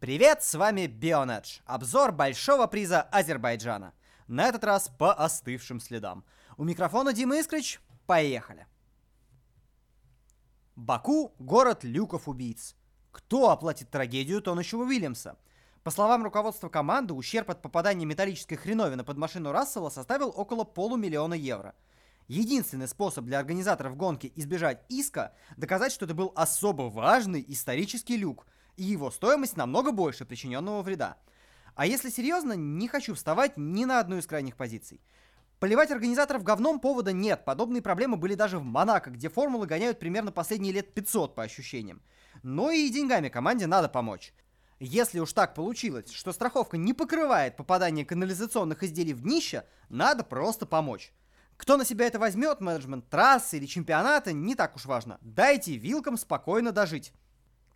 Привет, с вами Бионедж. Обзор большого приза Азербайджана. На этот раз по остывшим следам. У микрофона Дима Искрич. Поехали. Баку – город люков-убийц. Кто оплатит трагедию Тонущего Уильямса? По словам руководства команды, ущерб от попадания металлической хреновины под машину Рассела составил около полумиллиона евро. Единственный способ для организаторов гонки избежать иска – доказать, что это был особо важный исторический люк, и его стоимость намного больше причиненного вреда. А если серьезно, не хочу вставать ни на одну из крайних позиций. Поливать организаторов говном повода нет. Подобные проблемы были даже в Монако, где формулы гоняют примерно последние лет 500 по ощущениям. Но и деньгами команде надо помочь. Если уж так получилось, что страховка не покрывает попадание канализационных изделий в днище, надо просто помочь. Кто на себя это возьмет, менеджмент трассы или чемпионата, не так уж важно. Дайте вилкам спокойно дожить.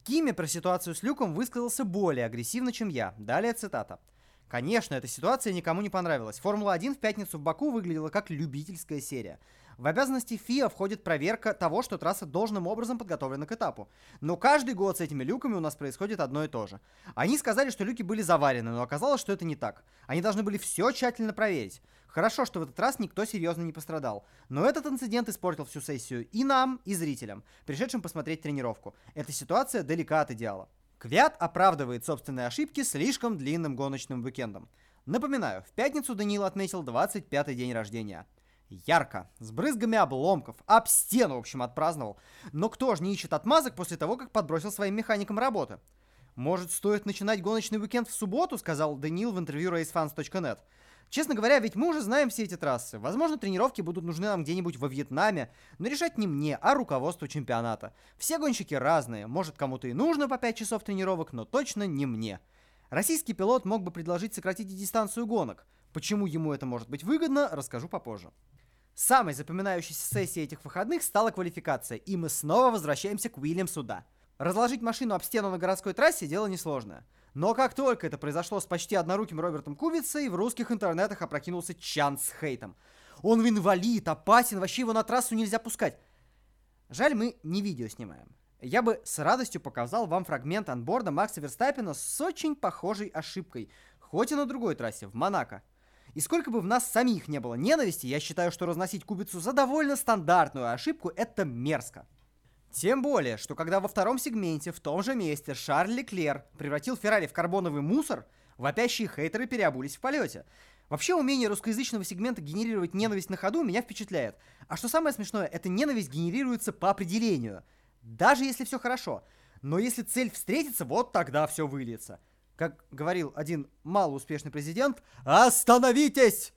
Кими про ситуацию с Люком высказался более агрессивно, чем я. Далее цитата. Конечно, эта ситуация никому не понравилась. Формула-1 в пятницу в Баку выглядела как любительская серия. В обязанности ФИА входит проверка того, что трасса должным образом подготовлена к этапу. Но каждый год с этими люками у нас происходит одно и то же. Они сказали, что люки были заварены, но оказалось, что это не так. Они должны были все тщательно проверить. Хорошо, что в этот раз никто серьезно не пострадал. Но этот инцидент испортил всю сессию и нам, и зрителям, пришедшим посмотреть тренировку. Эта ситуация далека от идеала. Квят оправдывает собственные ошибки слишком длинным гоночным уикендом. Напоминаю, в пятницу Даниил отметил 25-й день рождения. Ярко, с брызгами обломков, об стену, в общем, отпраздновал. Но кто же не ищет отмазок после того, как подбросил своим механикам работы? Может, стоит начинать гоночный уикенд в субботу, сказал Даниил в интервью racefans.net. Честно говоря, ведь мы уже знаем все эти трассы. Возможно, тренировки будут нужны нам где-нибудь во Вьетнаме, но решать не мне, а руководству чемпионата. Все гонщики разные, может кому-то и нужно по 5 часов тренировок, но точно не мне. Российский пилот мог бы предложить сократить дистанцию гонок. Почему ему это может быть выгодно, расскажу попозже. Самой запоминающейся сессией этих выходных стала квалификация, и мы снова возвращаемся к Уильямсу да. Разложить машину об стену на городской трассе дело несложное. Но как только это произошло с почти одноруким Робертом Кубицей, в русских интернетах опрокинулся чан с хейтом. Он инвалид, опасен, вообще его на трассу нельзя пускать. Жаль, мы не видео снимаем. Я бы с радостью показал вам фрагмент анборда Макса Верстаппина с очень похожей ошибкой, хоть и на другой трассе, в Монако. И сколько бы в нас самих не было ненависти, я считаю, что разносить кубицу за довольно стандартную ошибку – это мерзко. Тем более, что когда во втором сегменте в том же месте Шарль Леклер превратил Феррари в карбоновый мусор, вопящие хейтеры переобулись в полете. Вообще умение русскоязычного сегмента генерировать ненависть на ходу меня впечатляет. А что самое смешное, эта ненависть генерируется по определению. Даже если все хорошо. Но если цель встретится, вот тогда все выльется. Как говорил один малоуспешный президент, «Остановитесь!»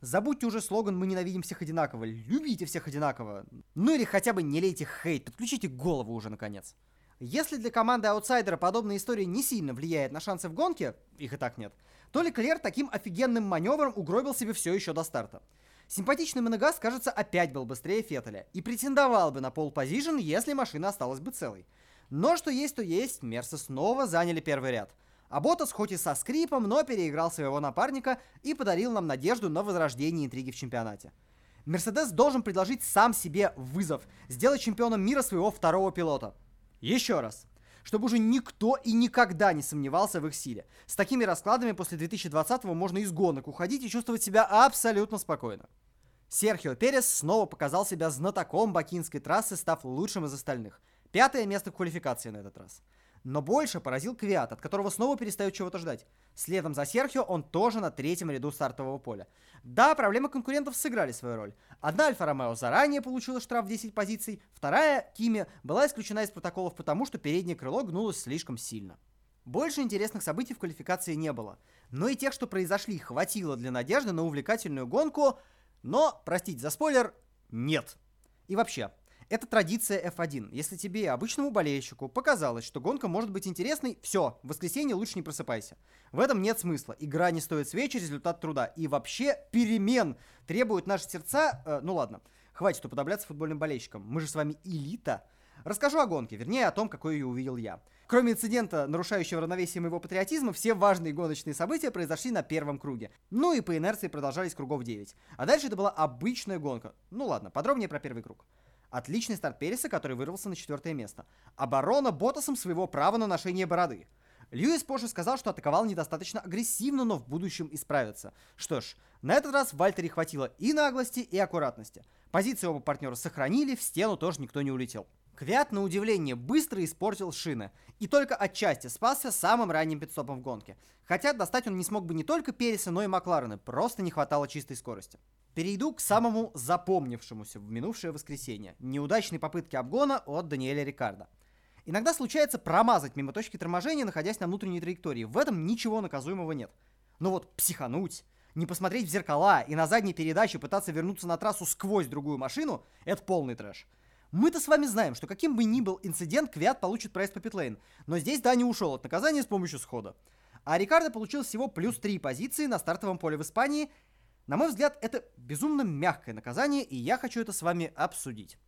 Забудьте уже слоган «Мы ненавидим всех одинаково», любите всех одинаково. Ну или хотя бы не лейте хейт, подключите голову уже наконец. Если для команды аутсайдера подобная история не сильно влияет на шансы в гонке, их и так нет, то Леклер таким офигенным маневром угробил себе все еще до старта. Симпатичный Монегас, кажется, опять был быстрее Феттеля и претендовал бы на пол позишн, если машина осталась бы целой. Но что есть, то есть, Мерсы снова заняли первый ряд – а Ботас хоть и со скрипом, но переиграл своего напарника и подарил нам надежду на возрождение интриги в чемпионате. Мерседес должен предложить сам себе вызов, сделать чемпионом мира своего второго пилота. Еще раз. Чтобы уже никто и никогда не сомневался в их силе. С такими раскладами после 2020-го можно из гонок уходить и чувствовать себя абсолютно спокойно. Серхио Перес снова показал себя знатоком бакинской трассы, став лучшим из остальных. Пятое место в квалификации на этот раз. Но больше поразил Квиат, от которого снова перестают чего-то ждать. Следом за Серхио он тоже на третьем ряду стартового поля. Да, проблемы конкурентов сыграли свою роль. Одна Альфа Ромео заранее получила штраф в 10 позиций, вторая, Кими, была исключена из протоколов потому, что переднее крыло гнулось слишком сильно. Больше интересных событий в квалификации не было. Но и тех, что произошли, хватило для надежды на увлекательную гонку, но, простите за спойлер, нет. И вообще, это традиция F1. Если тебе, обычному болельщику, показалось, что гонка может быть интересной, все, в воскресенье лучше не просыпайся. В этом нет смысла. Игра не стоит свечи, результат труда. И вообще перемен требуют наши сердца... Э, ну ладно, хватит уподобляться футбольным болельщикам. Мы же с вами элита. Расскажу о гонке, вернее о том, какой ее увидел я. Кроме инцидента, нарушающего равновесие моего патриотизма, все важные гоночные события произошли на первом круге. Ну и по инерции продолжались кругов 9. А дальше это была обычная гонка. Ну ладно, подробнее про первый круг. Отличный старт Переса, который вырвался на четвертое место. Оборона Ботасом своего права на ношение бороды. Льюис позже сказал, что атаковал недостаточно агрессивно, но в будущем исправится. Что ж, на этот раз Вальтере хватило и наглости, и аккуратности. Позиции оба партнера сохранили, в стену тоже никто не улетел. Квят, на удивление, быстро испортил шины. И только отчасти спасся самым ранним пидстопом в гонке. Хотя достать он не смог бы не только Переса, но и Макларена. Просто не хватало чистой скорости. Перейду к самому запомнившемуся в минувшее воскресенье. Неудачной попытке обгона от Даниэля Рикарда. Иногда случается промазать мимо точки торможения, находясь на внутренней траектории. В этом ничего наказуемого нет. Но вот психануть, не посмотреть в зеркала и на задней передаче пытаться вернуться на трассу сквозь другую машину – это полный трэш. Мы-то с вами знаем, что каким бы ни был инцидент, Квиат получит прайс по питлейн. Но здесь Дани ушел от наказания с помощью схода. А Рикардо получил всего плюс 3 позиции на стартовом поле в Испании. На мой взгляд, это безумно мягкое наказание, и я хочу это с вами обсудить.